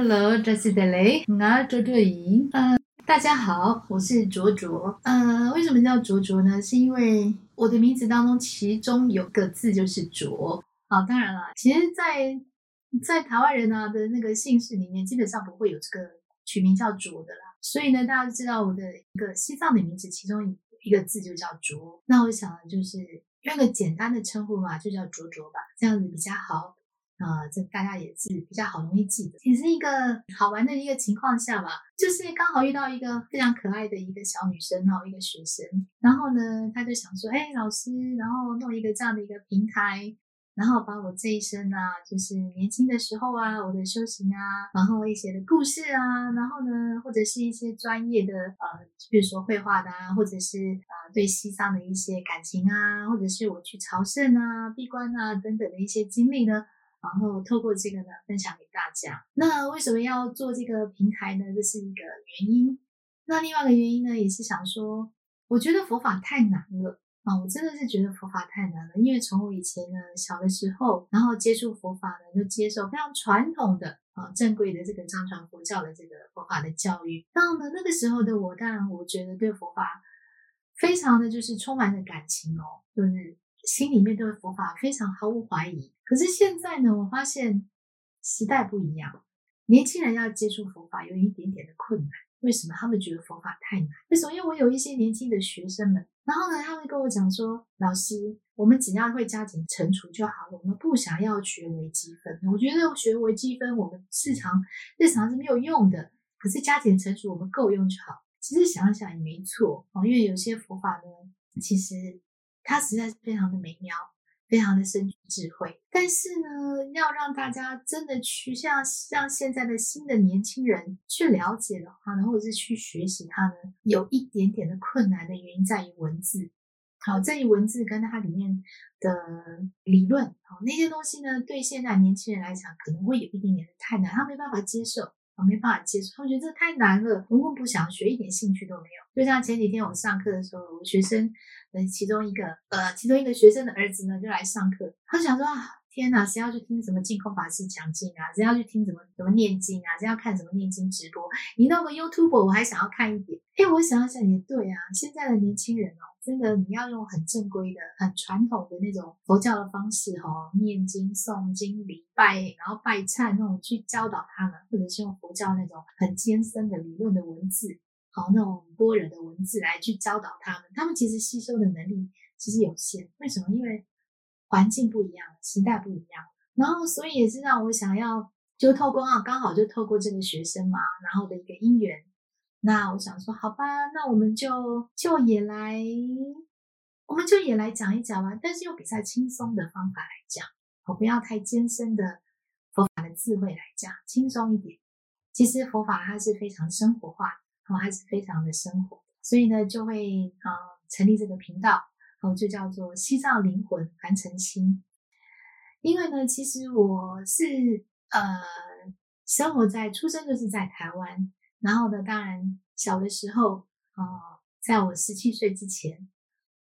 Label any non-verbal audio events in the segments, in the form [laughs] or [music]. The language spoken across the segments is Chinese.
Hello，这是德雷，我卓卓莹。嗯，大家好，我是卓卓。呃，为什么叫卓卓呢？是因为我的名字当中其中有个字就是卓。好，当然了，其实，在在台湾人啊的那个姓氏里面，基本上不会有这个取名叫卓的啦。所以呢，大家都知道我的一个西藏的名字，其中一个字就叫卓。那我想就是用个简单的称呼嘛，就叫卓卓吧，这样子比较好。呃，这大家也是比较好容易记得，也是一个好玩的一个情况下吧，就是刚好遇到一个非常可爱的一个小女生哈，一个学生，然后呢，他就想说，哎，老师，然后弄一个这样的一个平台，然后把我这一生啊，就是年轻的时候啊，我的修行啊，然后一些的故事啊，然后呢，或者是一些专业的呃，比如说绘画的啊，或者是啊对西藏的一些感情啊，或者是我去朝圣啊、闭关啊等等的一些经历呢。然后透过这个呢，分享给大家。那为什么要做这个平台呢？这是一个原因。那另外一个原因呢，也是想说，我觉得佛法太难了啊！我真的是觉得佛法太难了。因为从我以前呢，小的时候，然后接触佛法呢，就接受非常传统的啊，正规的这个藏传佛教的这个佛法的教育。然后呢，那个时候的我，当然我觉得对佛法非常的就是充满着感情哦，就是心里面对佛法非常毫无怀疑。可是现在呢，我发现时代不一样，年轻人要接触佛法有一点点的困难。为什么？他们觉得佛法太难。为什么？因为我有一些年轻的学生们，然后呢，他们跟我讲说：“老师，我们只要会加减乘除就好了，我们不想要学微积分。”我觉得学微积分我们日常日常是没有用的，可是加减乘除我们够用就好。其实想想也没错，因为有些佛法呢，其实它实在是非常的美妙。非常的深具智慧，但是呢，要让大家真的去像像现在的新的年轻人去了解的话呢，或者是去学习它呢，有一点点的困难的原因在于文字。好，在于文字跟它里面的理论，好那些东西呢，对现在年轻人来讲可能会有一点点的太难，他没办法接受。我没办法接受，他们觉得这太难了，根本不想学，一点兴趣都没有。就像前几天我上课的时候，我学生呃其中一个呃其中一个学生的儿子呢就来上课，他想说啊天哪，谁要去听什么净空法师讲经啊？谁要去听什么什么念经啊？谁要看什么念经直播？你弄个 YouTube，我还想要看一点。哎，我想想也对啊，现在的年轻人哦。真的，你要用很正规的、很传统的那种佛教的方式，哈，念经、诵经、礼拜，然后拜忏那种去教导他们，或者是用佛教那种很艰深的理论的文字，好，那种波人的文字来去教导他们，他们其实吸收的能力其实有限。为什么？因为环境不一样，时代不一样，然后所以也是让我想要，就透过啊，刚好就透过这个学生嘛，然后的一个因缘。那我想说，好吧，那我们就就也来，我们就也来讲一讲吧。但是用比较轻松的方法来讲，我不要太艰深的佛法的智慧来讲，轻松一点。其实佛法它是非常生活化，哦，还是非常的生活，所以呢，就会啊成立这个频道，哦，就叫做西藏灵魂凡尘心。因为呢，其实我是呃生活在出生就是在台湾。然后呢，当然小的时候，啊，在我十七岁之前，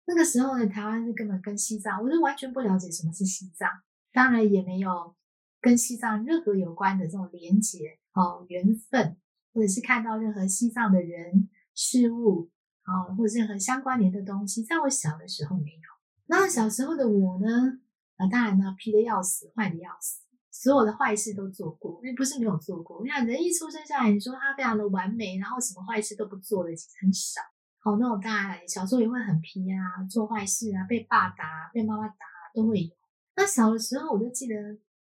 那个时候呢，台湾是根本跟西藏，我是完全不了解什么是西藏，当然也没有跟西藏任何有关的这种连结哦缘分，或者是看到任何西藏的人事物啊，或者任何相关联的东西，在我小的时候没有。那小时候的我呢，啊，当然呢，皮的要死，坏的要死。所有的坏事都做过，因为不是没有做过。你看，人一出生下来，你说他非常的完美，然后什么坏事都不做的，其实很少。好，那种当然小时候也会很皮啊，做坏事啊，被爸打、被妈妈打都会有。那小的时候，我就记得，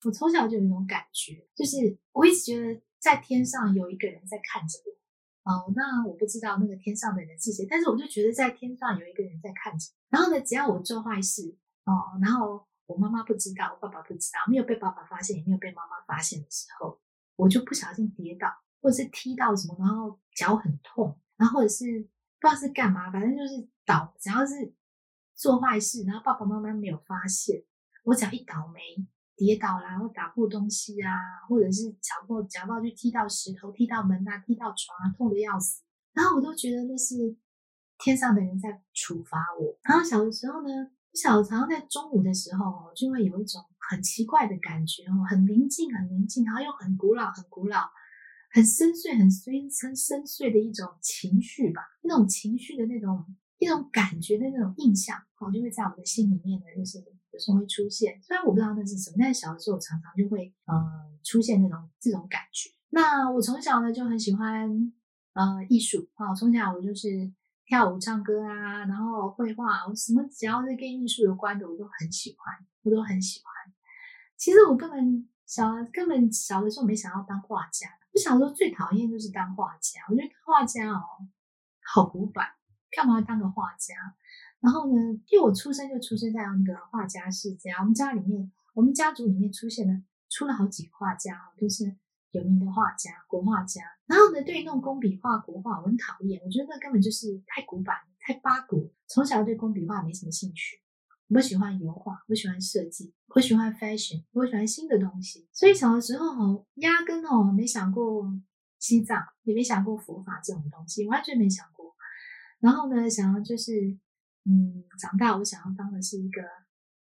我从小就有一种感觉，就是我一直觉得在天上有一个人在看着我。哦，那我不知道那个天上的人是谁，但是我就觉得在天上有一个人在看着。然后呢，只要我做坏事，哦，然后。我妈妈不知道，我爸爸不知道，没有被爸爸发现，也没有被妈妈发现的时候，我就不小心跌倒，或者是踢到什么，然后脚很痛，然后或者是不知道是干嘛，反正就是倒，只要是做坏事，然后爸爸妈妈没有发现，我只要一倒霉跌倒啦，然后打破东西啊，或者是脚破脚到去踢到石头、踢到门啊、踢到床啊，痛的要死，然后我都觉得那是天上的人在处罚我。然后小的时候呢。小常在中午的时候，就会有一种很奇怪的感觉哦，很宁静，很宁静，然后又很古老，很古老，很深邃、很深深深邃的一种情绪吧，那种情绪的那种一种感觉的那种印象，哦，就会在我的心里面呢，就是有时候会出现。虽然我不知道那是什么，但是小的时候常常就会呃出现那种这种感觉。那我从小呢就很喜欢呃艺术啊，从小我就是跳舞、唱歌啊，然后绘画，我什么只要是跟艺术有关的，我都很喜欢，我都很喜欢。其实我根本小根本小的时候没想要当画家。我小时候最讨厌就是当画家，我觉得画家哦好古板，干嘛要当个画家？然后呢，因为我出生就出生在那个画家世家，我们家里面，我们家族里面出现了出了好几个画家，都是有名的画家，国画家。然后呢，对于那种工笔画、国画，我很讨厌，我觉得那根本就是太古板、太八股。从小对工笔画没什么兴趣。我喜欢油画，我喜欢设计，我喜欢 fashion，我喜欢新的东西。所以小的时候哦，压根哦没想过西藏，也没想过佛法这种东西，完全没想过。然后呢，想要就是，嗯，长大我想要当的是一个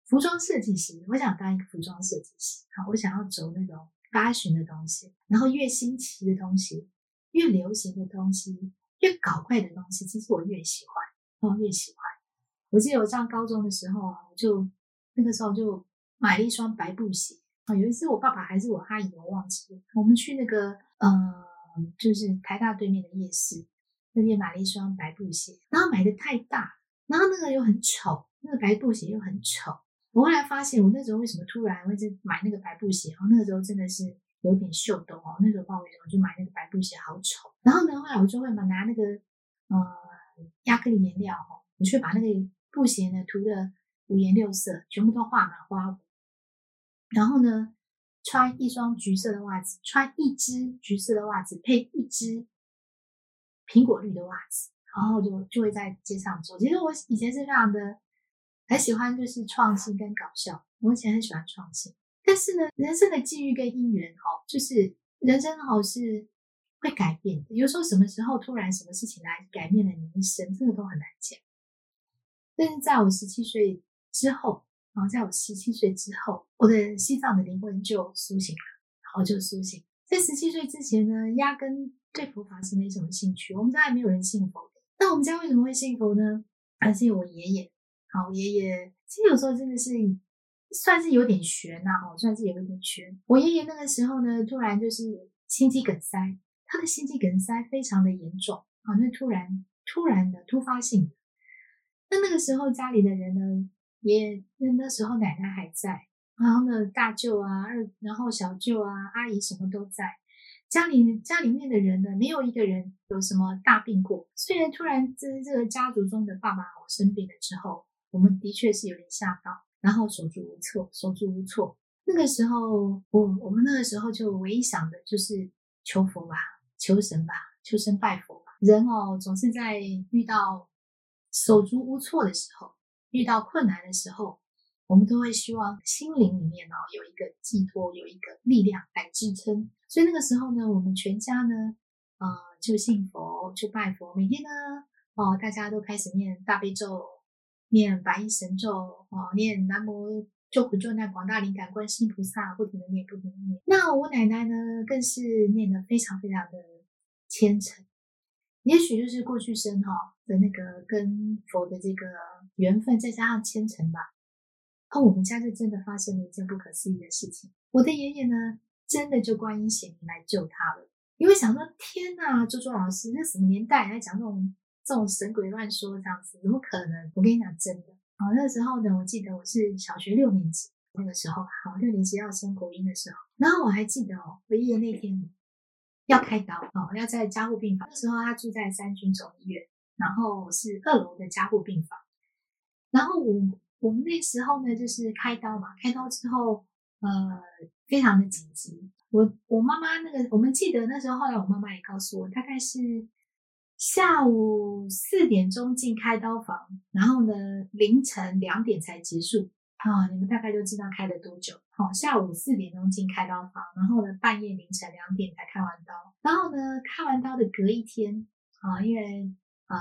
服装设计师，我想当一个服装设计师。好，我想要走那种八旬的东西，然后越新奇的东西，越流行的东西，越搞怪的东西，其实我越喜欢，哦，越喜欢。我记得我上高中的时候啊，我就那个时候就买了一双白布鞋啊。有一次我爸爸还是我阿姨，我忘记了。我们去那个呃，就是台大对面的夜市那边买了一双白布鞋，然后买的太大，然后那个又很丑，那个白布鞋又很丑。我后来发现，我那时候为什么突然会在买那个白布鞋？哦，那个时候真的是有点秀逗哦。那时候不知道为什么就买那个白布鞋，好丑。然后呢，后来我就会嘛拿那个呃亚克力颜料哦，我去把那个。布鞋呢涂的五颜六色，全部都画满花纹。然后呢，穿一双橘色的袜子，穿一只橘色的袜子配一只苹果绿的袜子，然后就就会在街上走。其实我以前是非常的很喜欢，就是创新跟搞笑。我以前很喜欢创新，但是呢，人生的际遇跟因缘哦，就是人生哦是会改变的。有时候什么时候突然什么事情来改变了你一生，这个都很难讲。但是在我十七岁之后，然后在我十七岁之后，我的西藏的灵魂就苏醒了，然后就苏醒。在十七岁之前呢，压根对佛法是没什么兴趣。我们家也没有人信佛。那我们家为什么会信佛呢？还是我爷爷。好，爷爷其实有时候真的是算是有点悬呐，哦，算是有一点悬。我爷爷那个时候呢，突然就是心肌梗塞，他的心肌梗塞非常的严重，啊，那突然突然的突发性的。那那个时候家里的人呢，也那那时候奶奶还在，然后呢大舅啊二，然后小舅啊阿姨什么都在，家里家里面的人呢，没有一个人有什么大病过。虽然突然这这个家族中的爸爸生病了之后，我们的确是有点吓到，然后手足无措，手足无措。那个时候我我们那个时候就唯一想的就是求佛吧，求神吧，求神拜佛吧。人哦总是在遇到。手足无措的时候，遇到困难的时候，我们都会希望心灵里面哦有一个寄托，有一个力量来支撑。所以那个时候呢，我们全家呢，呃，就信佛，就拜佛。每天呢，哦，大家都开始念大悲咒，念白衣神咒，哦，念南无救苦救难广大灵感观世音菩萨，不停的念，不停的念。那我奶奶呢，更是念的非常非常的虔诚。也许就是过去生哈的那个跟佛的这个缘分，再加上虔诚吧。而我们家就真的发生了一件不可思议的事情。我的爷爷呢，真的就观音显灵来救他了。因为想说，天呐，周周老师，那什么年代还讲这种这种神鬼乱说这样子，怎么可能？我跟你讲，真的。好，那时候呢，我记得我是小学六年级那个时候，好六年级要升国音的时候，然后我还记得哦，唯一的那天。要开刀哦，要在加护病房。那时候他住在三军总医院，然后是二楼的加护病房。然后我我们那时候呢，就是开刀嘛，开刀之后，呃，非常的紧急。我我妈妈那个，我们记得那时候，后来我妈妈也告诉我，大概是下午四点钟进开刀房，然后呢凌晨两点才结束。啊，你们大概就知道开了多久。好，下午四点钟进开刀房，然后呢，半夜凌晨两点才开完刀。然后呢，开完刀的隔一天，啊，因为啊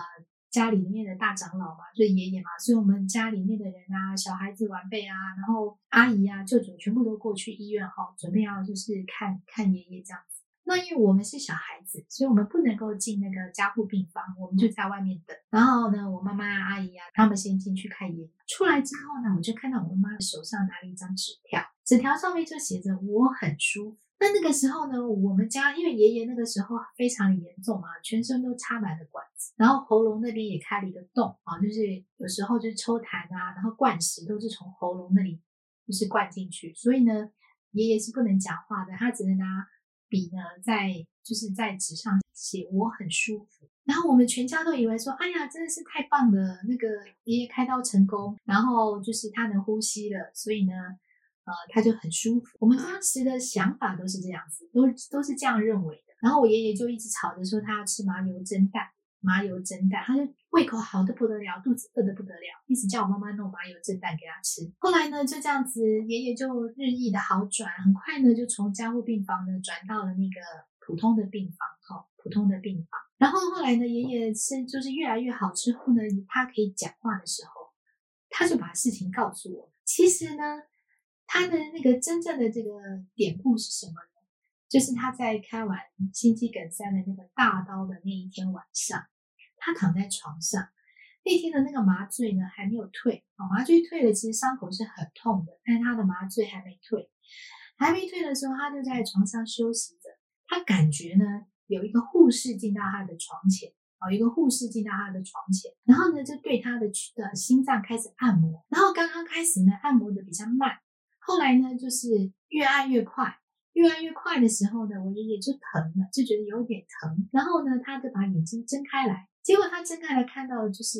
家里面的大长老嘛，就是爷爷嘛，所以我们家里面的人啊，小孩子、晚辈啊，然后阿姨啊、舅舅全部都过去医院哈，准备要就是看看爷爷这样子。那因为我们是小孩子，所以我们不能够进那个加护病房，我们就在外面等。然后呢，我妈妈、阿姨啊，他们先进去看爷爷。出来之后呢，我就看到我妈妈手上拿了一张纸条，纸条上面就写着“我很舒服”。那那个时候呢，我们家因为爷爷那个时候非常的严重嘛，全身都插满了管子，然后喉咙那边也开了一个洞啊，就是有时候就是抽痰啊，然后灌食都是从喉咙那里就是灌进去，所以呢，爷爷是不能讲话的，他只能拿笔呢在就是在纸上写我很舒服。然后我们全家都以为说，哎呀，真的是太棒了，那个爷爷开刀成功，然后就是他能呼吸了，所以呢。呃，他就很舒服。我们当时的想法都是这样子，都都是这样认为的。然后我爷爷就一直吵着说他要吃麻油蒸蛋，麻油蒸蛋，他就胃口好的不得了，肚子饿的不得了，一直叫我妈妈弄麻油蒸蛋给他吃。后来呢，就这样子，爷爷就日益的好转，很快呢就从加护病房呢转到了那个普通的病房，哈，普通的病房。然后后来呢，爷爷是就是越来越好之后呢，他可以讲话的时候，他就把事情告诉我。其实呢。他的那个真正的这个典故是什么呢？就是他在开完心肌梗塞的那个大刀的那一天晚上，他躺在床上，那天的那个麻醉呢还没有退啊，麻醉退了，其实伤口是很痛的，但他的麻醉还没退，还没退的时候，他就在床上休息着，他感觉呢有一个护士进到他的床前，哦，一个护士进到他的床前，然后呢就对他的的心脏开始按摩，然后刚刚开始呢按摩的比较慢。后来呢，就是越按越快，越按越快的时候呢，我爷爷就疼了，就觉得有点疼。然后呢，他就把眼睛睁开来，结果他睁开来看到的就是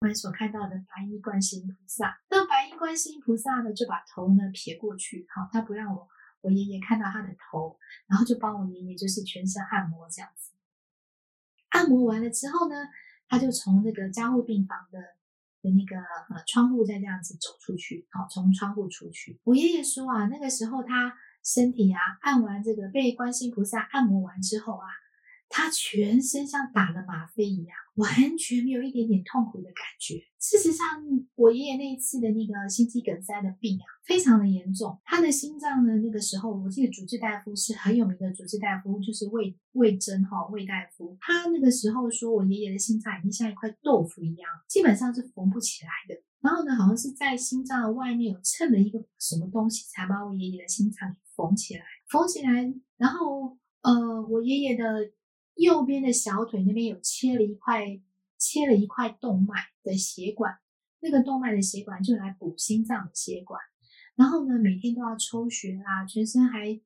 我们所看到的白衣观世音菩萨。那白衣观世音菩萨呢，就把头呢撇过去，好，他不让我我爷爷看到他的头，然后就帮我爷爷就是全身按摩这样子。按摩完了之后呢，他就从那个加护病房的的。那个呃窗户再这样子走出去，好，从窗户出去。我爷爷说啊，那个时候他身体啊按完这个被观世音菩萨按摩完之后啊。他全身像打了吗啡一样，完全没有一点点痛苦的感觉。事实上，我爷爷那一次的那个心肌梗塞的病啊，非常的严重。他的心脏呢，那个时候我记得主治大夫是很有名的主治大夫，就是魏魏征哈魏大夫。他那个时候说我爷爷的心脏已经像一块豆腐一样，基本上是缝不起来的。然后呢，好像是在心脏的外面有蹭了一个什么东西，才把我爷爷的心脏缝起来。缝起来，然后呃，我爷爷的。右边的小腿那边有切了一块，切了一块动脉的血管，那个动脉的血管就来补心脏的血管。然后呢，每天都要抽血啊，全身还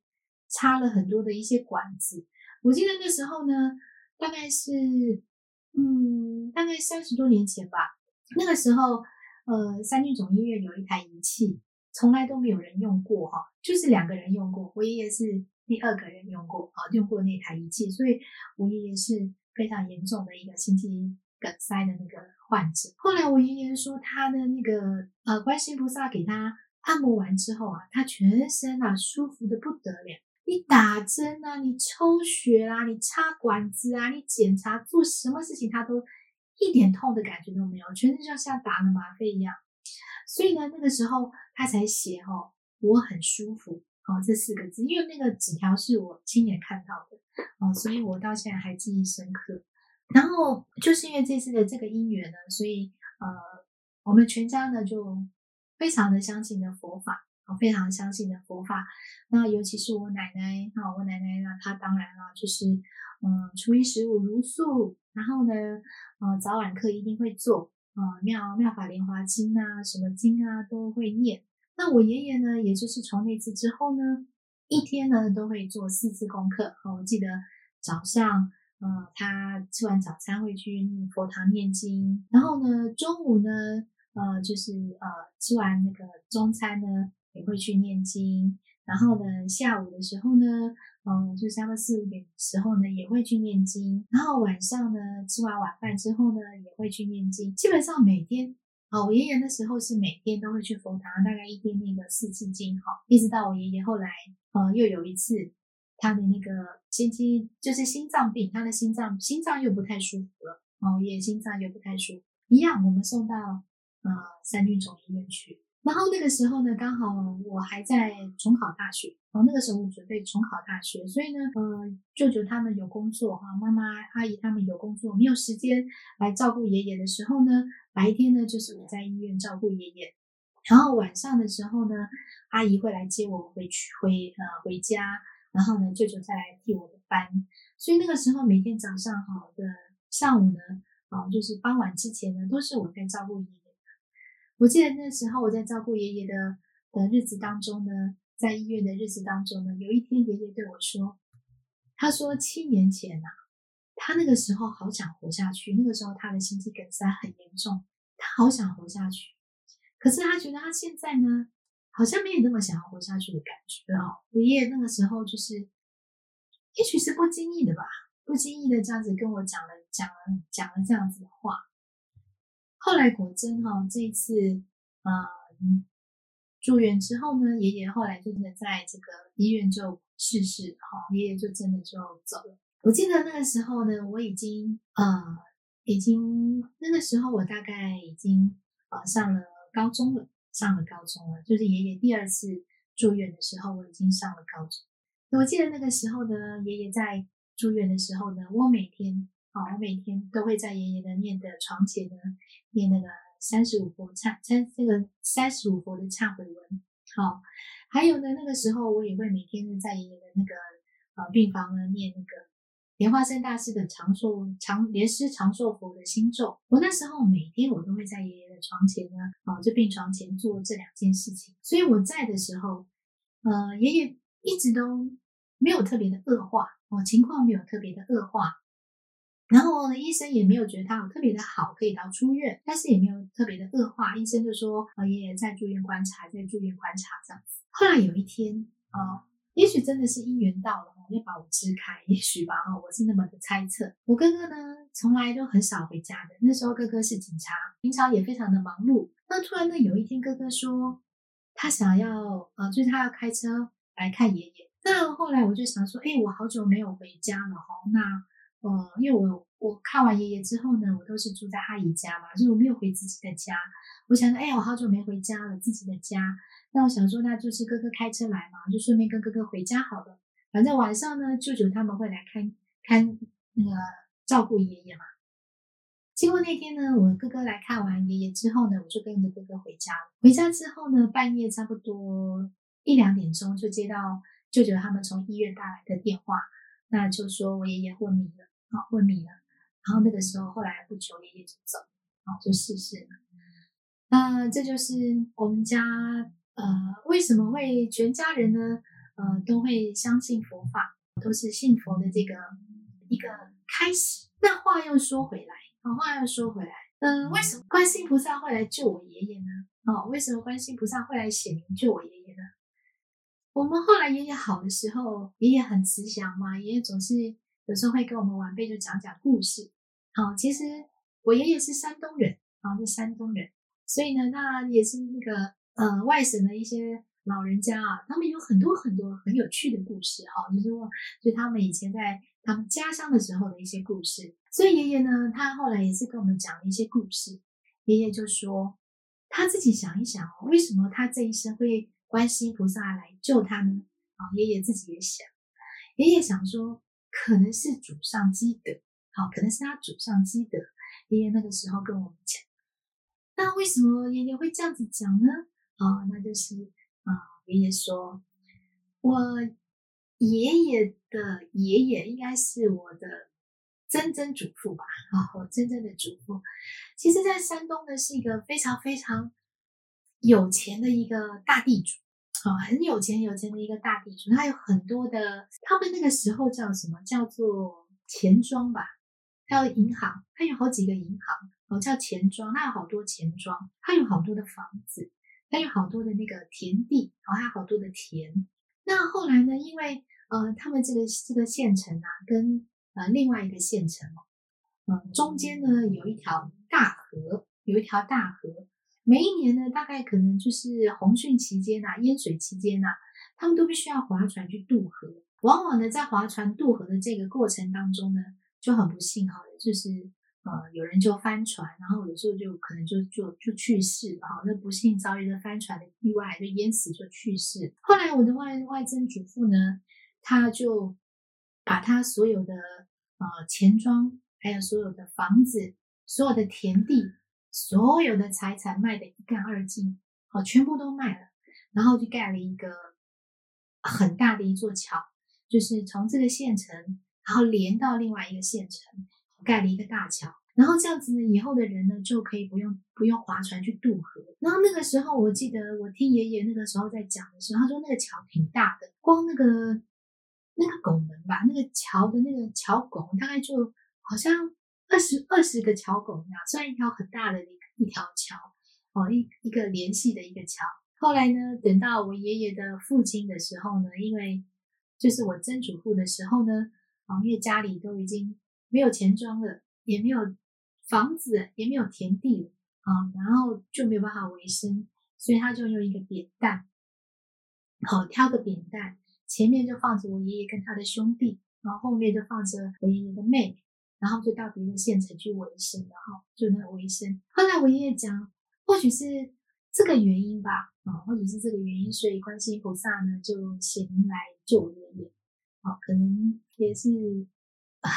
插了很多的一些管子。我记得那时候呢，大概是，嗯，大概三十多年前吧。那个时候，呃，三军总医院有一台仪器，从来都没有人用过哈，就是两个人用过。我爷爷是。第二个人用过啊，用过那台仪器，所以我爷爷是非常严重的一个心肌梗塞的那个患者。后来我爷爷说，他的那个呃，观世菩萨给他按摩完之后啊，他全身啊舒服的不得了。你打针啊，你抽血啊，你插管子啊，你检查做什么事情，他都一点痛的感觉都没有，全身就像打了吗啡一样。所以呢，那个时候他才写哦，我很舒服。哦，这四个字，因为那个纸条是我亲眼看到的，哦，所以我到现在还记忆深刻。然后就是因为这次的这个因缘呢，所以呃，我们全家呢就非常的相信的佛法，哦，非常相信的佛法。那尤其是我奶奶，啊，我奶奶呢，她当然了，就是嗯，初一十五如素，然后呢，呃，早晚课一定会做，啊，妙妙法莲华经啊，什么经啊都会念。那我爷爷呢，也就是从那次之后呢，一天呢都会做四次功课。哦，我记得早上，呃，他吃完早餐会去佛堂念经，然后呢，中午呢，呃，就是呃，吃完那个中餐呢，也会去念经，然后呢，下午的时候呢，嗯，就差不多四五点的时候呢，也会去念经，然后晚上呢，吃完晚饭之后呢，也会去念经，基本上每天。哦，我爷爷那时候是每天都会去佛堂，大概一天那个四次经，哈，一直到我爷爷后来，呃，又有一次他的那个心肌就是心脏病，他的心脏心脏又不太舒服了，哦，爷爷心脏又不太舒服，一样，我们送到呃三军总医院去，然后那个时候呢，刚好我还在重考大学，哦，那个时候我准备重考大学，所以呢，呃，舅舅他们有工作哈，妈妈、阿姨他们有工作，没有时间来照顾爷爷的时候呢，白天呢就是我在医院照顾爷爷，然后晚上的时候呢，阿姨会来接我回去回呃回家，然后呢，舅舅再来替我的班，所以那个时候每天早上好的上午呢，啊，就是傍晚之前呢，都是我在照顾爷爷。我记得那时候我在照顾爷爷的的日子当中呢，在医院的日子当中呢，有一天爷爷对我说：“他说七年前呐，他那个时候好想活下去，那个时候他的心肌梗塞很严重，他好想活下去。可是他觉得他现在呢，好像没有那么想要活下去的感觉哦。我爷爷那个时候就是，也许是不经意的吧，不经意的这样子跟我讲了讲了讲了这样子的话。”后来果真哈，这一次啊住院之后呢，爷爷后来真的在这个医院就逝世哈，爷爷就真的就走了。我记得那个时候呢，我已经呃已经那个时候我大概已经呃上了高中了，上了高中了，就是爷爷第二次住院的时候，我已经上了高中。我记得那个时候呢，爷爷在住院的时候呢，我每天。好，我每天都会在爷爷的念的床前呢，念那个三十五佛忏，三这个三十五佛的忏悔文。好，还有呢，那个时候我也会每天呢，在爷爷的那个呃病房呢，念那个莲花生大师的长寿长莲师长寿佛的心咒。我那时候每天我都会在爷爷的床前呢，啊，就病床前做这两件事情。所以我在的时候，呃，爷爷一直都没有特别的恶化，哦，情况没有特别的恶化。然后呢，医生也没有觉得他特别的好，可以到出院，但是也没有特别的恶化。医生就说：“啊，爷爷在住院观察，在住院观察这样子。”后来有一天啊，也许真的是因缘到了，要把我支开，也许吧哈，我是那么的猜测。我哥哥呢，从来都很少回家的。那时候哥哥是警察，平常也非常的忙碌。那突然呢，有一天哥哥说他想要，呃，就是他要开车来看爷爷。那后来我就想说，哎，我好久没有回家了哈，那。呃，因为我我看完爷爷之后呢，我都是住在阿姨家嘛，就是我没有回自己的家。我想说，哎，我好久没回家了，自己的家。那我想说，那就是哥哥开车来嘛，就顺便跟哥哥回家好了。反正晚上呢，舅舅他们会来看看那个照顾爷爷嘛。结果那天呢，我哥哥来看完爷爷之后呢，我就跟着哥哥回家了。回家之后呢，半夜差不多一两点钟就接到舅舅他们从医院打来的电话，那就说我爷爷昏迷了。啊，昏迷了，然后那个时候，后来不久爷爷就走，啊，就逝世了。那这就是我们家，呃，为什么会全家人呢？呃，都会相信佛法，都是信佛的这个一个开始。那话又说回来，啊，话又说回来，嗯，为什么观世菩萨会来救我爷爷呢？哦，为什么观世菩萨会来显灵救我爷爷呢？我们后来爷爷好的时候，爷爷很慈祥嘛，爷爷总是。有时候会跟我们晚辈就讲讲故事，好，其实我爷爷是山东人，啊，是山东人，所以呢，那也是那个呃外省的一些老人家啊，他们有很多很多很有趣的故事，哈，就是说，就他们以前在他们家乡的时候的一些故事。所以爷爷呢，他后来也是跟我们讲了一些故事。爷爷就说他自己想一想，为什么他这一生会观世音菩萨来救他呢？啊，爷爷自己也想，爷爷想说。可能是祖上积德，好，可能是他祖上积德。爷爷那个时候跟我们讲，那为什么爷爷会这样子讲呢？啊，那就是啊，爷爷说，我爷爷的爷爷应该是我的曾曾祖父吧？啊，我真正的祖父，其实，在山东呢，是一个非常非常有钱的一个大地主。哦，很有钱有钱的一个大地主，他有很多的，他们那个时候叫什么？叫做钱庄吧？还有银行，他有好几个银行，哦，叫钱庄，他有好多钱庄，他有好多的房子，他有好多的那个田地，哦，还有好多的田。那后来呢？因为呃，他们这个这个县城啊，跟呃另外一个县城哦，嗯，中间呢有一条大河，有一条大河。每一年呢，大概可能就是洪汛期间呐，淹水期间呐，他们都必须要划船去渡河。往往呢，在划船渡河的这个过程当中呢，就很不幸哈，就是呃，有人就翻船，然后有时候就可能就就就去世了哈。那不幸遭遇的翻船的意外，就淹死就去世。后来我的外外曾祖父呢，他就把他所有的呃钱庄，还有所有的房子、所有的田地、所有的财产卖的一干二净，好，全部都卖了，然后就盖了一个很大的一座桥，就是从这个县城，然后连到另外一个县城。盖了一个大桥，然后这样子呢，以后的人呢就可以不用不用划船去渡河。然后那个时候，我记得我听爷爷那个时候在讲的时候，他说那个桥挺大的，光那个那个拱门吧，那个桥的那个桥拱大概就好像二十二十个桥拱一样，算一条很大的一一条桥哦，一一个联系的一个桥。后来呢，等到我爷爷的父亲的时候呢，因为就是我曾祖父的时候呢，啊，因为家里都已经。没有钱庄了，也没有房子，也没有田地了啊，然后就没有办法维生，所以他就用一个扁担，好挑个扁担，前面就放着我爷爷跟他的兄弟，然后后面就放着我爷爷的妹，然后就到别的县城去维生，然后就那维生。后来我爷爷讲，或许是这个原因吧，啊，或许是这个原因，所以观世音菩萨呢就显灵来救我爷爷，啊，可能也是啊。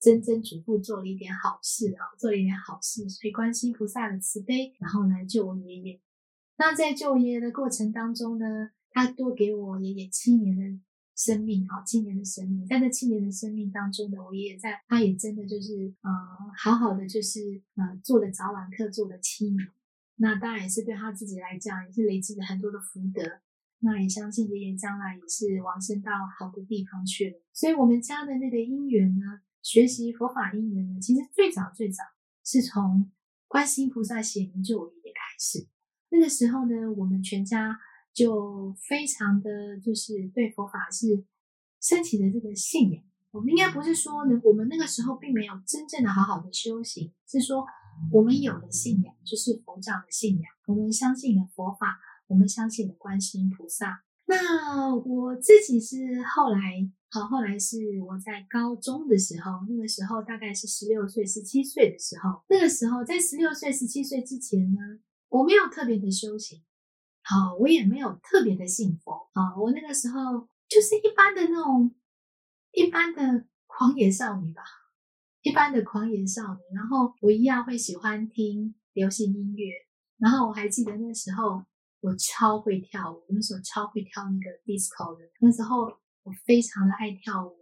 曾曾祖父做了一点好事啊，做了一点好事，所以观世音菩萨的慈悲，然后来救我爷爷。那在救爷爷的过程当中呢，他多给我爷爷七年的生命，啊，七年的生命。在这七年的生命当中呢，我爷爷在，他也真的就是呃，好好的就是呃，做了早晚课，做了七年。那当然也是对他自己来讲，也是累积了很多的福德。那也相信爷爷将来也是往生到好的地方去了。所以，我们家的那个因缘呢，学习佛法因缘呢，其实最早最早是从观世音菩萨显灵救我爷爷开始。那个时候呢，我们全家就非常的就是对佛法是升起的这个信仰。我们应该不是说呢，我们那个时候并没有真正的好好的修行，是说我们有了信仰，就是佛教的信仰，我们相信了佛法。我们相信的观世音菩萨。那我自己是后来，好，后来是我在高中的时候，那个时候大概是十六岁、十七岁的时候。那个时候在十六岁、十七岁之前呢，我没有特别的修行，好，我也没有特别的信佛啊。我那个时候就是一般的那种一般的狂野少女吧，一般的狂野少女。然后我一样会喜欢听流行音乐，然后我还记得那时候。我超会跳舞，那时候超会跳那个 disco 的。那时候我非常的爱跳舞，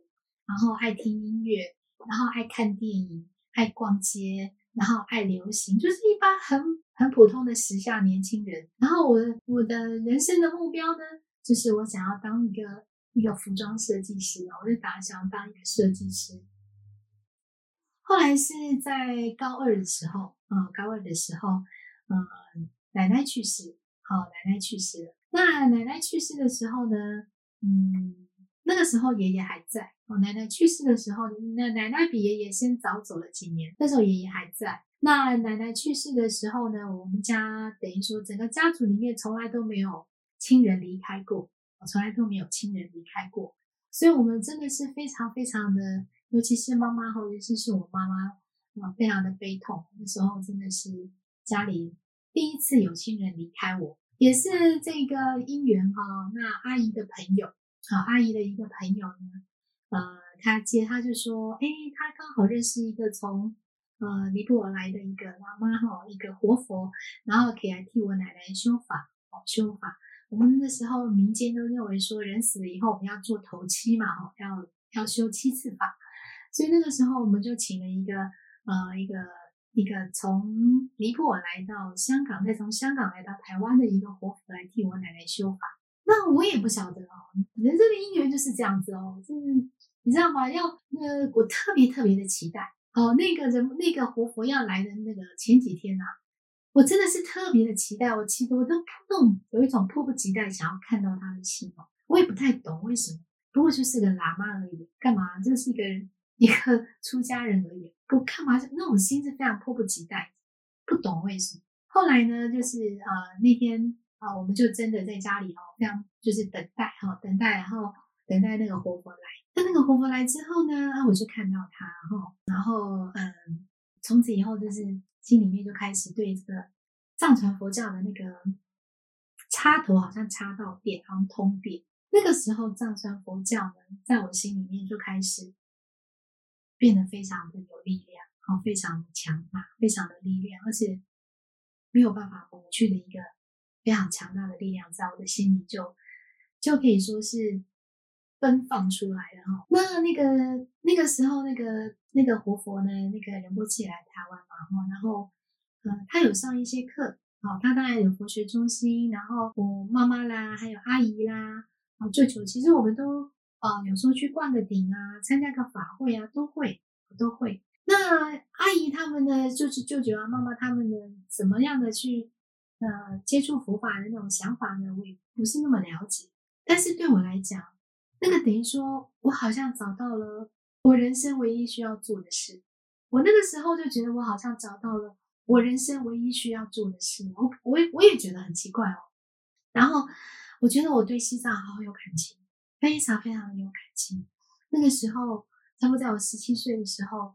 然后爱听音乐，然后爱看电影，爱逛街，然后爱流行，就是一般很很普通的时下年轻人。然后我我的人生的目标呢，就是我想要当一个一个服装设计师，我就打想要当一个设计师。后来是在高二的时候，嗯，高二的时候，嗯，奶奶去世。好，奶奶去世了。那奶奶去世的时候呢？嗯，那个时候爷爷还在。我，奶奶去世的时候，那奶奶比爷爷先早走了几年。那时候爷爷还在。那奶奶去世的时候呢？我们家等于说整个家族里面从来都没有亲人离开过，从来都没有亲人离开过。所以我们真的是非常非常的，尤其是妈妈，尤其是我妈妈，啊，非常的悲痛。那时候真的是家里。第一次有亲人离开我，也是这个姻缘哈。那阿姨的朋友，好，阿姨的一个朋友呢，呃，他接他就说，哎，他刚好认识一个从呃尼泊尔来的一个喇嘛哈，一个活佛，然后可以来替我奶奶修法，哦，修法。我们那时候民间都认为说，人死了以后我们要做头七嘛，哈，要要修七次法，所以那个时候我们就请了一个呃一个。一个从尼泊尔来到香港，再从香港来到台湾的一个活佛来替我奶奶修法。那我也不晓得哦，人生的姻缘就是这样子哦，就是你知道吗？要呃，我特别特别的期待哦，那个人那个活佛要来的那个前几天啊，我真的是特别的期待，我其实我都那种有一种迫不及待想要看到他的心哦。我也不太懂为什么，不过就是个喇嘛而已，干嘛？就是一个。一个 [laughs] 出家人而已，我干嘛？那种心是非常迫不及待，不懂为什么。后来呢，就是呃那天啊，我们就真的在家里哦，非常就是等待哈，等待，然后等待那个活佛来。那那个活佛来之后呢，啊，我就看到他，哈，然后嗯，从此以后就是心里面就开始对这个藏传佛教的那个插头好像插到电，好像通电。那个时候藏传佛教呢，在我心里面就开始变得非常的有力量，哦，非常强大，非常的力量，而且没有办法抹去的一个非常强大的力量，在我的心里就就可以说是。奔放出来了哈，那那个那个时候，那个那个活佛呢，那个仁波切来台湾嘛哈，然后呃，他有上一些课，哦，他当然有佛学中心，然后我妈妈啦，还有阿姨啦，啊舅舅，其实我们都啊有时候去灌个顶啊，参加个法会啊，都会都会。那阿姨他们呢，就是舅舅啊、妈妈他们呢，怎么样的去呃接触佛法的那种想法呢？我也不是那么了解，但是对我来讲。那个等于说，我好像找到了我人生唯一需要做的事。我那个时候就觉得，我好像找到了我人生唯一需要做的事。我我也我也觉得很奇怪哦。然后我觉得我对西藏好有感情，非常非常的有感情。那个时候，差不多在我十七岁的时候，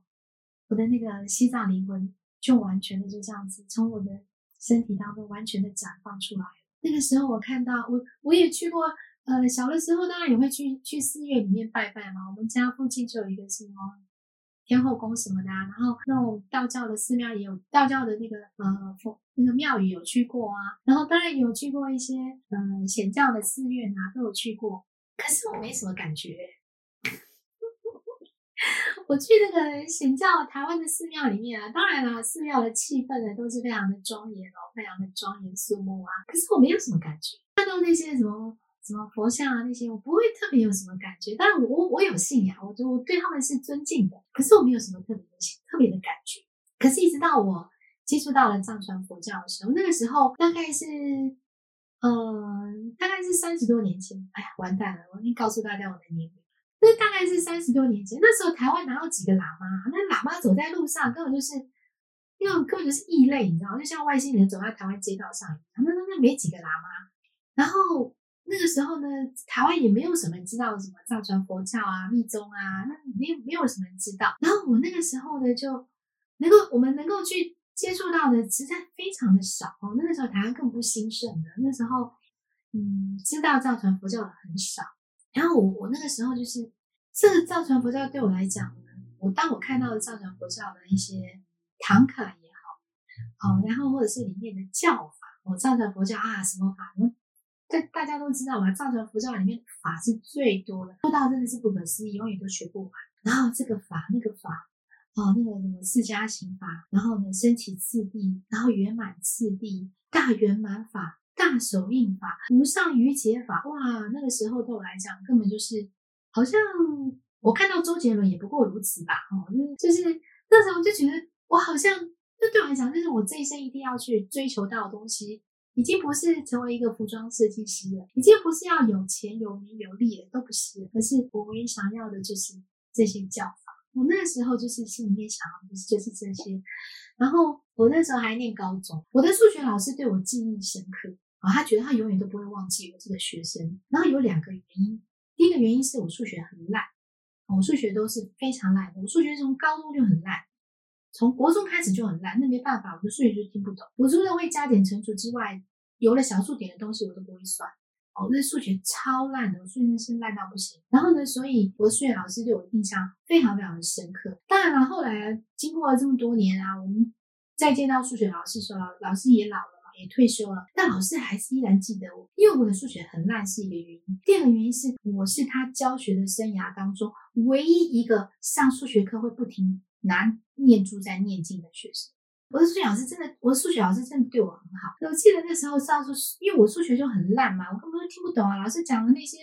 我的那个西藏灵魂就完全的就这样子从我的身体当中完全的绽放出来。那个时候，我看到我我也去过。呃，小的时候当然也会去去寺院里面拜拜嘛。我们家附近就有一个什么天后宫什么的啊，然后那种道教的寺庙也有，道教的那个呃佛那个庙宇有去过啊。然后当然有去过一些呃显教的寺院啊，都有去过。可是我没什么感觉。我去那个显教台湾的寺庙里面啊，当然啦，寺庙的气氛呢都是非常的庄严哦，非常的庄严肃穆啊。可是我没有什么感觉，看到那些什么。什么佛像啊那些，我不会特别有什么感觉，但是我我有信仰，我我对他们是尊敬的，可是我没有什么特别的特别的感觉。可是，一直到我接触到了藏传佛教的时候，那个时候大概是，嗯，大概是三十多年前。哎呀，完蛋了，我已经告诉大家我的年龄。那大概是三十多年前，那时候台湾哪有几个喇嘛？那喇嘛走在路上，根本就是，因为根本就是异类，你知道，就像外星人走在台湾街道上一样。那那那没几个喇嘛，然后。那个时候呢，台湾也没有什么人知道什么藏传佛教啊、密宗啊，那没有没有什么人知道。然后我那个时候呢，就能够我们能够去接触到的实在非常的少哦。那个时候台湾更不兴盛的，那时候嗯，知道藏传佛教的很少。然后我我那个时候就是这个藏传佛教对我来讲呢，我当我看到了藏传佛教的一些唐卡也好，好，然后或者是里面的教法，我藏传佛教啊什么法什么。这大家都知道嘛，藏传佛教里面法是最多的，多到真的是不可思议，永远都学不完。然后这个法那个法，哦，那个什么四加行法，然后呢升起次第，然后圆满次第，大圆满法，大手印法，无上瑜伽法，哇，那个时候对我来讲根本就是好像我看到周杰伦也不过如此吧，哦，就是那时候就觉得我好像，那对我来讲就是我这一生一定要去追求到的东西。已经不是成为一个服装设计师了，已经不是要有钱有名有利了，都不是。可是我唯一想要的就是这些教法。我那时候就是心里面想，就是这些。然后我那时候还念高中，我的数学老师对我记忆深刻啊，他觉得他永远都不会忘记我这个学生。然后有两个原因，第一个原因是我数学很烂，我数学都是非常烂的，我数学从高中就很烂。从国中开始就很烂，那没办法，我的数学就听不懂。我除了会加减乘除之外，有了小数点的东西我都不会算。哦，那数学超烂的，我数学是烂到不行。然后呢，所以我的数学老师对我印象非常非常的深刻。当然了，后来经过了这么多年啊，我们再见到数学老师的时候，老师也老了，也退休了，但老师还是依然记得我，因为我的数学很烂是一个原因。第二个原因是，我是他教学的生涯当中唯一一个上数学课会不停。拿念珠在念经的学生，我的数学老师真的，我的数学老师真的对我很好。我记得那时候上数学，因为我数学就很烂嘛，我根本就听不懂啊。老师讲的那些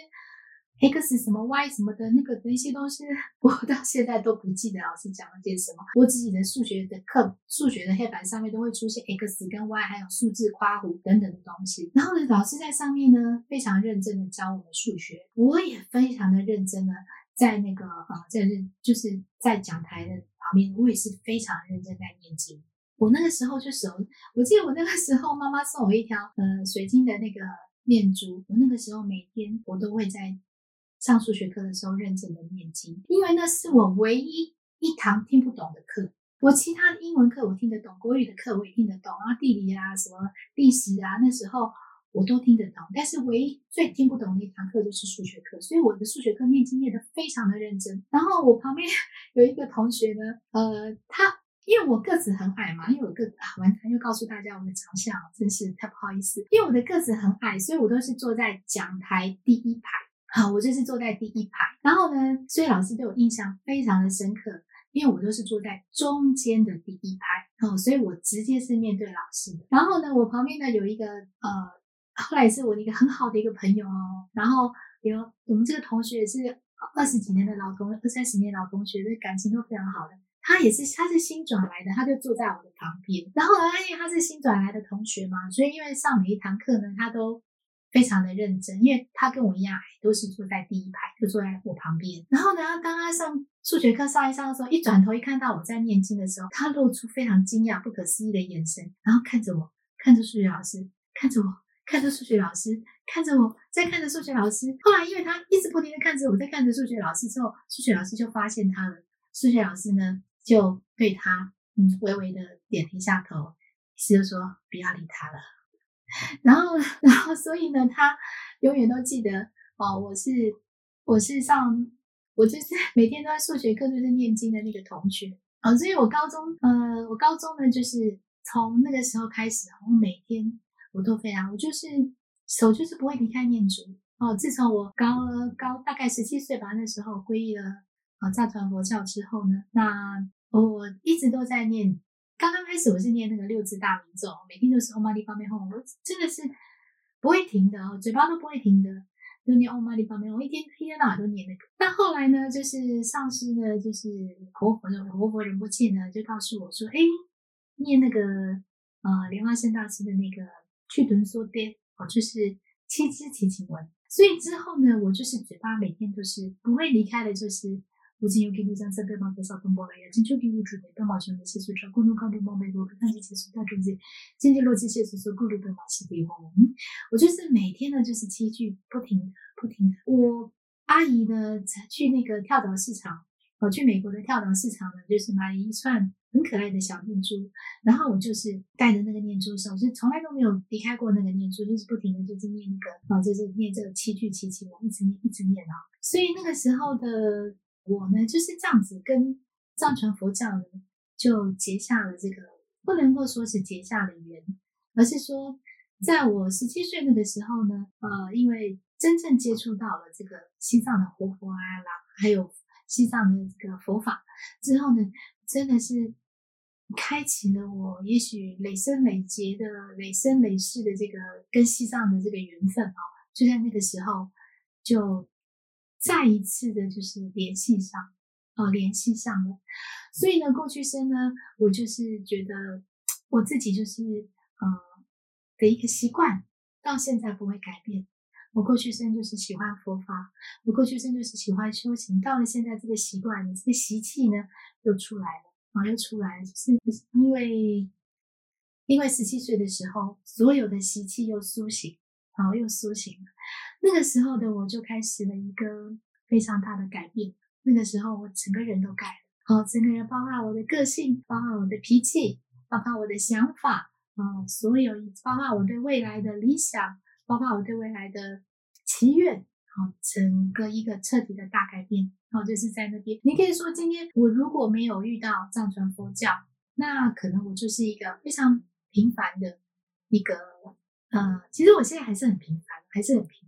x 什么 y 什么的那个那些东西，我到现在都不记得老师讲了些什么。我自己的数学的课，数学的黑板上面都会出现 x 跟 y，还有数字夸弧等等的东西。然后呢，老师在上面呢非常认真的教我们数学，我也非常的认真的在那个啊，在就是在讲台的。旁边我也是非常认真在念经。我那个时候就手，我记得我那个时候妈妈送我一条呃水晶的那个念珠。我那个时候每天我都会在上数学课的时候认真的念经，因为那是我唯一一堂听不懂的课。我其他的英文课我听得懂，国语的课我也听得懂，然后地理啊、什么历史啊，那时候我都听得懂。但是唯一最听不懂的一堂课就是数学课，所以我的数学课念经念得非常的认真。然后我旁边 [laughs] 有一个同学呢，呃，他因为我个子很矮嘛，因为我个子啊，完全又告诉大家我的长相，真是太不好意思。因为我的个子很矮，所以我都是坐在讲台第一排。好，我就是坐在第一排。然后呢，所以老师对我印象非常的深刻。因为我都是坐在中间的第一排哦，所以我直接是面对老师的。然后呢，我旁边呢有一个呃，后来也是我的一个很好的一个朋友哦。然后有我们这个同学是二十几年的老同二三十年老同学，这感情都非常好的。他也是他是新转来的，他就坐在我的旁边。然后呢，因为他是新转来的同学嘛，所以因为上每一堂课呢，他都。非常的认真，因为他跟我一样，都是坐在第一排，就坐在我旁边。然后呢，当他上数学课上一上的时候，一转头一看到我在念经的时候，他露出非常惊讶、不可思议的眼神，然后看着我，看着数学老师，看着我，看着数学老师，看着我，再看着数学老师。后来，因为他一直不停的看着我，在看着数学老师之后，数学老师就发现他了。数学老师呢，就对他嗯微微的点了一下头，意思就说不要理他了。然后，然后，所以呢，他永远都记得哦，我是我是上我就是 [laughs] 每天都在数学课就是念经的那个同学哦，所以我高中呃，我高中呢就是从那个时候开始，我每天我都非常，我就是手就是不会离开念珠哦。自从我高高大概十七岁吧，那时候皈依了啊藏传佛教之后呢，那我一直都在念。刚刚开始我是念那个六字大明咒，每天都是 Om Mani p a m e h o 我真的是不会停的哦，嘴巴都不会停的，就念 Om Mani p a m e h o 我一天一天到晚都念那个。但后来呢，就是上师呢，就是活佛的活佛仁波切呢，就告诉我说，哎，念那个呃莲花生大师的那个去顿说爹哦，就是七支提琴文。所以之后呢，我就是嘴巴每天都是不会离开的，就是。我今有给你讲三百万多少分包了呀？今就给你准备半毛钱的写素章，共同考虑毛美国看这写素大中间，今天逻辑写素说顾虑半毛钱的哦。我就是每天呢，就是七句不停不停。我阿姨呢，去那个跳蚤市场，哦，去美国的跳蚤市场呢，就是买了一串很可爱的小念珠，然后我就是带着那个念珠手，是从来都没有离开过那个念珠，就是不停的就是念那个，啊，就是念这个七句七七，我一直念一直念啊。所以那个时候的。我呢就是这样子跟藏传佛教呢就结下了这个不能够说是结下了缘，而是说在我十七岁那个时候呢，呃，因为真正接触到了这个西藏的活佛啊啦，还有西藏的这个佛法之后呢，真的是开启了我也许累生累劫的累生累世的这个跟西藏的这个缘分啊，就在那个时候就。再一次的，就是联系上，哦，联系上了。所以呢，过去生呢，我就是觉得我自己就是，呃，的一个习惯，到现在不会改变。我过去生就是喜欢佛法，我过去生就是喜欢修行。到了现在，这个习惯，这个习气呢，又出来了，啊，又出来了，就是因为，因为十七岁的时候，所有的习气又苏醒，啊，又苏醒了。那个时候的我就开始了一个非常大的改变。那个时候我整个人都改了，哦，整个人包括我的个性，包括我的脾气，包括我的想法，哦，所有包括我对未来的理想，包括我对未来的祈愿，哦，整个一个彻底的大改变，哦，就是在那边。你可以说，今天我如果没有遇到藏传佛教，那可能我就是一个非常平凡的一个，呃，其实我现在还是很平凡，还是很平。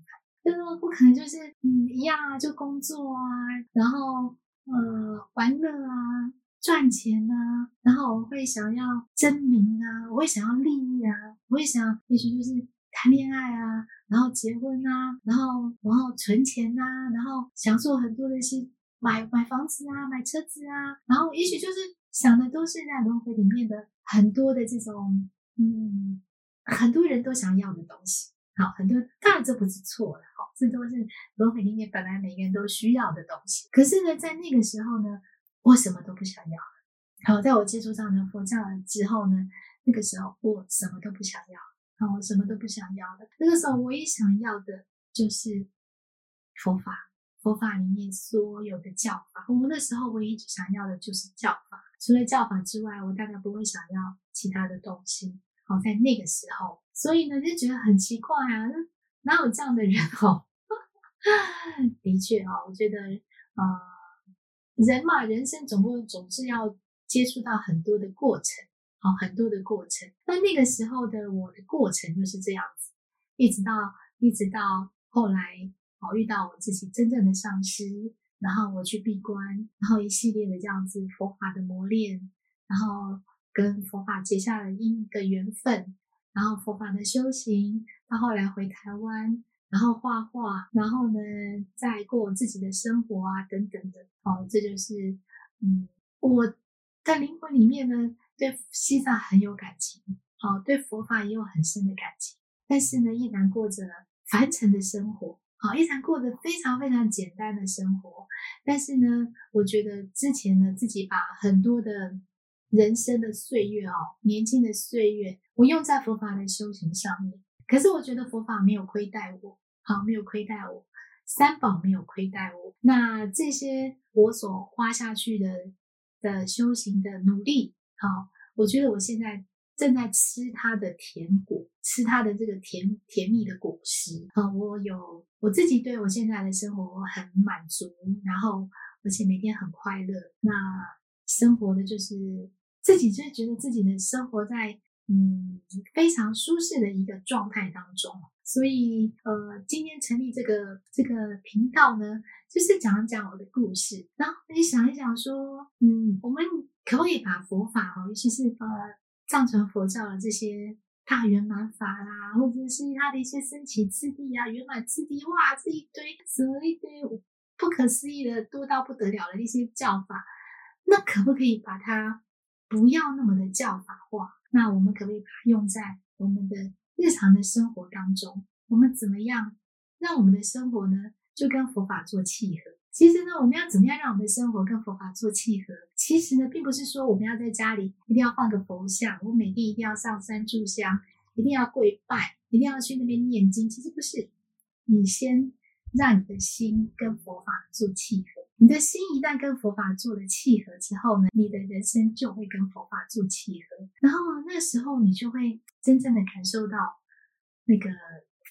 就是说不可能，就是嗯一样啊，就工作啊，然后呃玩乐啊，赚钱啊，然后我会想要争名啊，我会想要利益啊，我会想也许就是谈恋爱啊，然后结婚啊，然后然后存钱啊，然后享受很多的一些买买房子啊，买车子啊，然后也许就是想的都是在轮回里面的很多的这种嗯很多人都想要的东西。好，很多当然这不是错的，哈，这都是轮回里面本来每个人都需要的东西。可是呢，在那个时候呢，我什么都不想要。好，在我接触上的佛教之后呢，那个时候我什么都不想要，好，我什么都不想要的。那个时候，唯一想要的就是佛法，佛法里面所有的教法。我们那时候唯一想要的就是教法，除了教法之外，我大概不会想要其他的东西。好，在那个时候，所以呢就觉得很奇怪啊，哪有这样的人哦？[laughs] 的确啊，我觉得呃，人嘛，人生总共总是要接触到很多的过程，好，很多的过程。那那个时候的我的过程就是这样子，一直到一直到后来，哦，遇到我自己真正的上师，然后我去闭关，然后一系列的这样子佛法的磨练，然后。跟佛法结下了因的缘分，然后佛法的修行，到后来回台湾，然后画画，然后呢，再过自己的生活啊，等等的。哦，这就是，嗯，我的灵魂里面呢，对西藏很有感情，好，对佛法也有很深的感情，但是呢，依然过着凡尘的生活，好，依然过着非常非常简单的生活。但是呢，我觉得之前呢，自己把很多的。人生的岁月哦，年轻的岁月，我用在佛法的修行上面。可是我觉得佛法没有亏待我，好，没有亏待我，三宝没有亏待我。那这些我所花下去的的修行的努力，好，我觉得我现在正在吃它的甜果，吃它的这个甜甜蜜的果实。啊，我有我自己对我现在的生活很满足，然后而且每天很快乐。那生活的就是。自己就觉得自己的生活在嗯非常舒适的一个状态当中，所以呃今天成立这个这个频道呢，就是讲讲我的故事，然后你想一想说，嗯，我们可不可以把佛法哈，尤其是呃藏传佛教的这些大圆满法啦，或者是它的一些升起次第啊、圆满次第，哇，这一堆什么一堆不可思议的多到不得了的一些教法，那可不可以把它？不要那么的教法化，那我们可不可以把它用在我们的日常的生活当中？我们怎么样让我们的生活呢，就跟佛法做契合？其实呢，我们要怎么样让我们的生活跟佛法做契合？其实呢，并不是说我们要在家里一定要放个佛像，我每天一定要上山炷香，一定要跪拜，一定要去那边念经。其实不是，你先让你的心跟佛法做契合。你的心一旦跟佛法做了契合之后呢，你的人生就会跟佛法做契合，然后那个时候你就会真正的感受到那个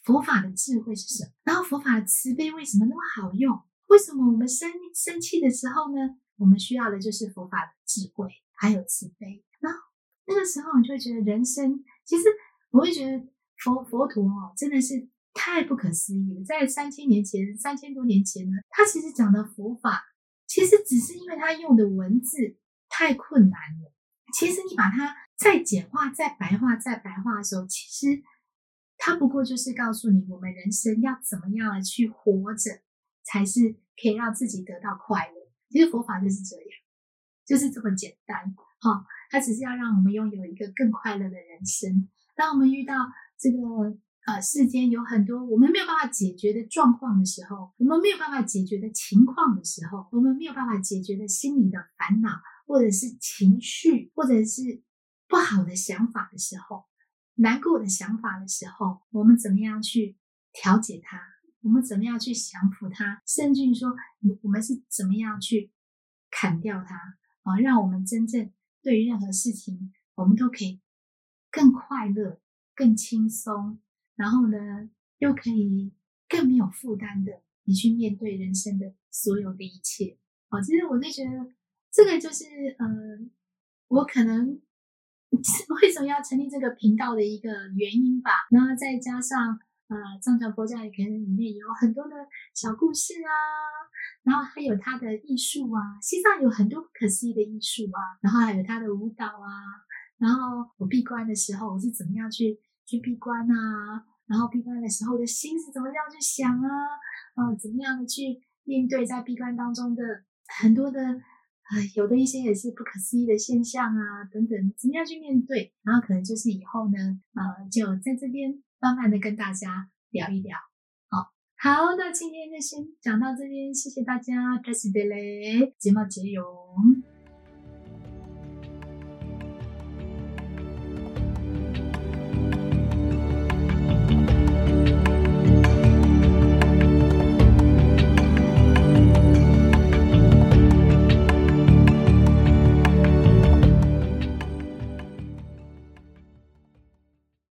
佛法的智慧是什么，然后佛法的慈悲为什么那么好用？为什么我们生生气的时候呢，我们需要的就是佛法的智慧还有慈悲？然后那个时候你就会觉得人生，其实我会觉得佛佛陀哦，真的是。太不可思议了！在三千年前，三千多年前呢，他其实讲的佛法，其实只是因为他用的文字太困难了。其实你把它再简化、再白话、再白话的时候，其实他不过就是告诉你，我们人生要怎么样的去活着，才是可以让自己得到快乐。其实佛法就是这样，就是这么简单。哈，它只是要让我们拥有一个更快乐的人生。当我们遇到这个。呃，世间有很多我们没有办法解决的状况的时候，我们没有办法解决的情况的时候，我们没有办法解决的心理的烦恼，或者是情绪，或者是不好的想法的时候，难过的想法的时候，我们怎么样去调节它？我们怎么样去降服它？甚至于说，我们是怎么样去砍掉它？啊，让我们真正对于任何事情，我们都可以更快乐、更轻松。然后呢，又可以更没有负担的，你去面对人生的所有的一切。哦，其实我就觉得这个就是，呃，我可能为什么要成立这个频道的一个原因吧。然后再加上，呃，藏传佛教也可能里面有很多的小故事啊，然后还有它的艺术啊，西藏有很多不可思议的艺术啊，然后还有它的舞蹈啊，然后我闭关的时候，我是怎么样去。去闭关啊，然后闭关的时候的心是怎么样去想啊？啊，怎么样的去面对在闭关当中的很多的啊，有的一些也是不可思议的现象啊，等等，怎么样去面对？然后可能就是以后呢，呃，就在这边慢慢的跟大家聊一聊。好，好，那今天就先讲到这边，谢谢大家，开始的嘞，睫毛结蛹。